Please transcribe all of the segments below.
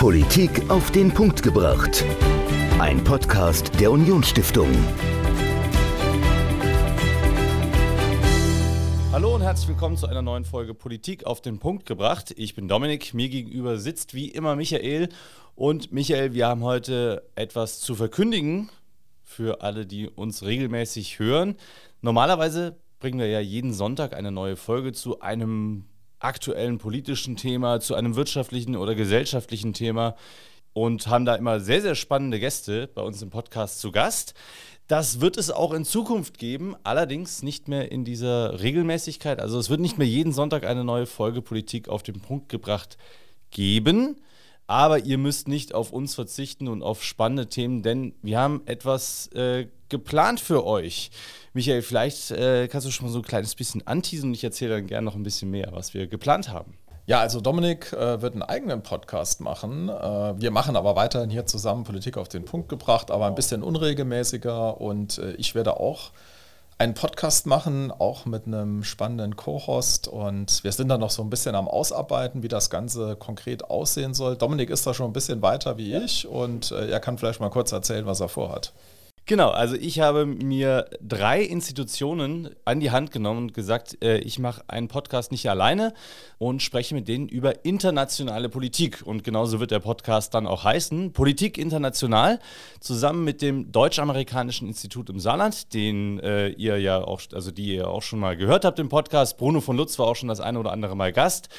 Politik auf den Punkt gebracht. Ein Podcast der Unionsstiftung. Hallo und herzlich willkommen zu einer neuen Folge Politik auf den Punkt gebracht. Ich bin Dominik, mir gegenüber sitzt wie immer Michael. Und Michael, wir haben heute etwas zu verkündigen für alle, die uns regelmäßig hören. Normalerweise bringen wir ja jeden Sonntag eine neue Folge zu einem aktuellen politischen Thema, zu einem wirtschaftlichen oder gesellschaftlichen Thema und haben da immer sehr, sehr spannende Gäste bei uns im Podcast zu Gast. Das wird es auch in Zukunft geben, allerdings nicht mehr in dieser Regelmäßigkeit. Also es wird nicht mehr jeden Sonntag eine neue Folge Politik auf den Punkt gebracht geben. Aber ihr müsst nicht auf uns verzichten und auf spannende Themen, denn wir haben etwas äh, geplant für euch. Michael, vielleicht äh, kannst du schon mal so ein kleines bisschen anteasen und ich erzähle dann gerne noch ein bisschen mehr, was wir geplant haben. Ja, also Dominik äh, wird einen eigenen Podcast machen. Äh, wir machen aber weiterhin hier zusammen Politik auf den Punkt gebracht, aber ein bisschen unregelmäßiger und äh, ich werde auch einen Podcast machen, auch mit einem spannenden Co-Host. Und wir sind da noch so ein bisschen am Ausarbeiten, wie das Ganze konkret aussehen soll. Dominik ist da schon ein bisschen weiter wie ich und äh, er kann vielleicht mal kurz erzählen, was er vorhat. Genau, also ich habe mir drei Institutionen an die Hand genommen und gesagt, äh, ich mache einen Podcast nicht alleine und spreche mit denen über internationale Politik. Und genauso wird der Podcast dann auch heißen, Politik international, zusammen mit dem Deutsch-Amerikanischen Institut im Saarland, den äh, ihr ja auch, also die ihr auch schon mal gehört habt im Podcast. Bruno von Lutz war auch schon das eine oder andere Mal Gast.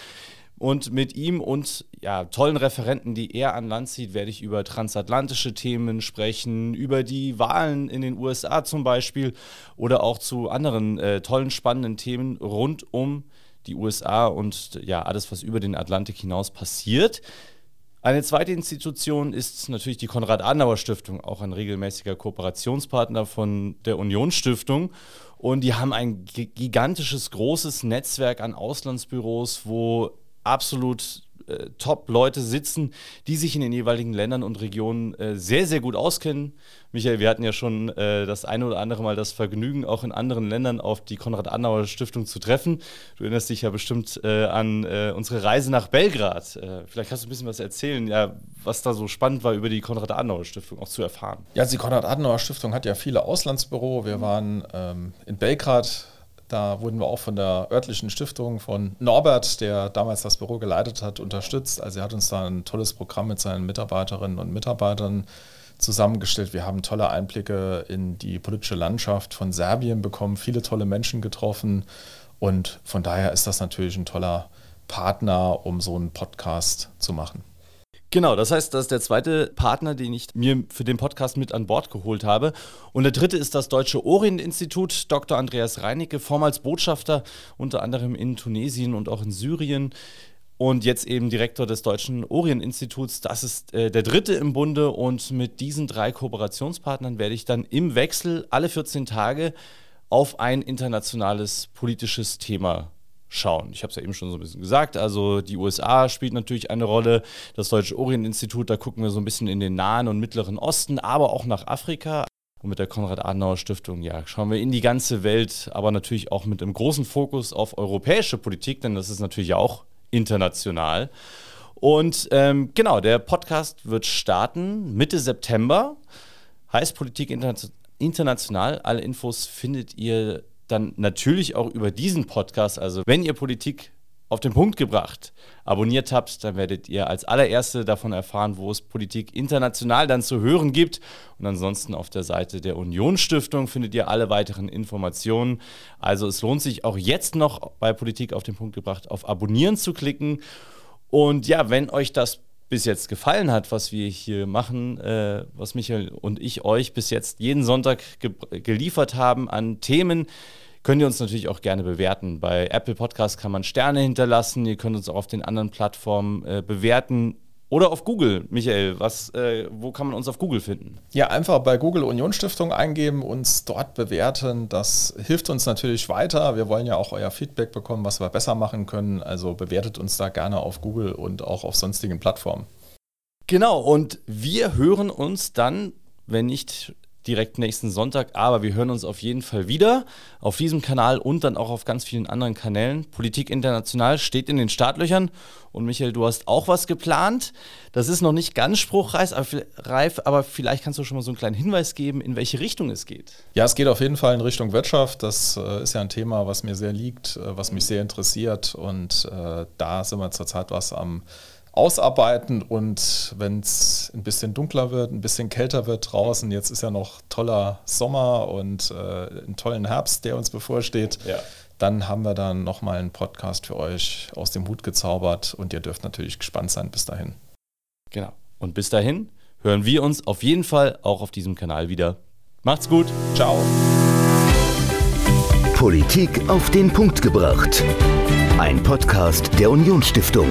Und mit ihm und ja, tollen Referenten, die er an Land zieht, werde ich über transatlantische Themen sprechen, über die Wahlen in den USA zum Beispiel oder auch zu anderen äh, tollen, spannenden Themen rund um die USA und ja, alles, was über den Atlantik hinaus passiert. Eine zweite Institution ist natürlich die Konrad-Adenauer-Stiftung, auch ein regelmäßiger Kooperationspartner von der Union-Stiftung. Und die haben ein gigantisches, großes Netzwerk an Auslandsbüros, wo absolut äh, Top-Leute sitzen, die sich in den jeweiligen Ländern und Regionen äh, sehr, sehr gut auskennen. Michael, wir hatten ja schon äh, das eine oder andere Mal das Vergnügen, auch in anderen Ländern auf die Konrad-Adenauer-Stiftung zu treffen. Du erinnerst dich ja bestimmt äh, an äh, unsere Reise nach Belgrad. Äh, vielleicht kannst du ein bisschen was erzählen, ja, was da so spannend war, über die Konrad-Adenauer-Stiftung auch zu erfahren. Ja, die Konrad-Adenauer-Stiftung hat ja viele Auslandsbüro. Wir waren ähm, in Belgrad da wurden wir auch von der örtlichen Stiftung von Norbert, der damals das Büro geleitet hat, unterstützt. Also er hat uns da ein tolles Programm mit seinen Mitarbeiterinnen und Mitarbeitern zusammengestellt. Wir haben tolle Einblicke in die politische Landschaft von Serbien bekommen, viele tolle Menschen getroffen. Und von daher ist das natürlich ein toller Partner, um so einen Podcast zu machen. Genau, das heißt, das ist der zweite Partner, den ich mir für den Podcast mit an Bord geholt habe. Und der dritte ist das Deutsche Orient-Institut. Dr. Andreas Reinicke, vormals Botschafter unter anderem in Tunesien und auch in Syrien. Und jetzt eben Direktor des Deutschen Orient-Instituts. Das ist äh, der dritte im Bunde. Und mit diesen drei Kooperationspartnern werde ich dann im Wechsel alle 14 Tage auf ein internationales politisches Thema schauen. Ich habe es ja eben schon so ein bisschen gesagt. Also die USA spielt natürlich eine Rolle. Das Deutsche Orient-Institut, da gucken wir so ein bisschen in den Nahen und Mittleren Osten, aber auch nach Afrika. Und mit der Konrad-Adenauer-Stiftung, ja, schauen wir in die ganze Welt, aber natürlich auch mit einem großen Fokus auf europäische Politik, denn das ist natürlich auch international. Und ähm, genau, der Podcast wird starten Mitte September. Heißt Politik international. Alle Infos findet ihr dann natürlich auch über diesen Podcast. Also wenn ihr Politik auf den Punkt gebracht abonniert habt, dann werdet ihr als allererste davon erfahren, wo es Politik international dann zu hören gibt. Und ansonsten auf der Seite der Union Stiftung findet ihr alle weiteren Informationen. Also es lohnt sich auch jetzt noch bei Politik auf den Punkt gebracht auf Abonnieren zu klicken. Und ja, wenn euch das bis jetzt gefallen hat, was wir hier machen, äh, was Michael und ich euch bis jetzt jeden Sonntag ge geliefert haben an Themen, könnt ihr uns natürlich auch gerne bewerten. Bei Apple Podcast kann man Sterne hinterlassen, ihr könnt uns auch auf den anderen Plattformen äh, bewerten. Oder auf Google, Michael, was, äh, wo kann man uns auf Google finden? Ja, einfach bei Google Union Stiftung eingeben, uns dort bewerten. Das hilft uns natürlich weiter. Wir wollen ja auch euer Feedback bekommen, was wir besser machen können. Also bewertet uns da gerne auf Google und auch auf sonstigen Plattformen. Genau, und wir hören uns dann, wenn nicht direkt nächsten Sonntag, aber wir hören uns auf jeden Fall wieder auf diesem Kanal und dann auch auf ganz vielen anderen Kanälen. Politik International steht in den Startlöchern und Michael, du hast auch was geplant. Das ist noch nicht ganz spruchreif, aber vielleicht kannst du schon mal so einen kleinen Hinweis geben, in welche Richtung es geht. Ja, es geht auf jeden Fall in Richtung Wirtschaft. Das äh, ist ja ein Thema, was mir sehr liegt, äh, was mich sehr interessiert und äh, da sind wir zurzeit was am ausarbeiten und wenn es ein bisschen dunkler wird, ein bisschen kälter wird draußen, jetzt ist ja noch toller Sommer und äh, einen tollen Herbst, der uns bevorsteht, ja. dann haben wir dann nochmal einen Podcast für euch aus dem Hut gezaubert und ihr dürft natürlich gespannt sein bis dahin. Genau. Und bis dahin hören wir uns auf jeden Fall auch auf diesem Kanal wieder. Macht's gut. Ciao. Politik auf den Punkt gebracht. Ein Podcast der Unionsstiftung.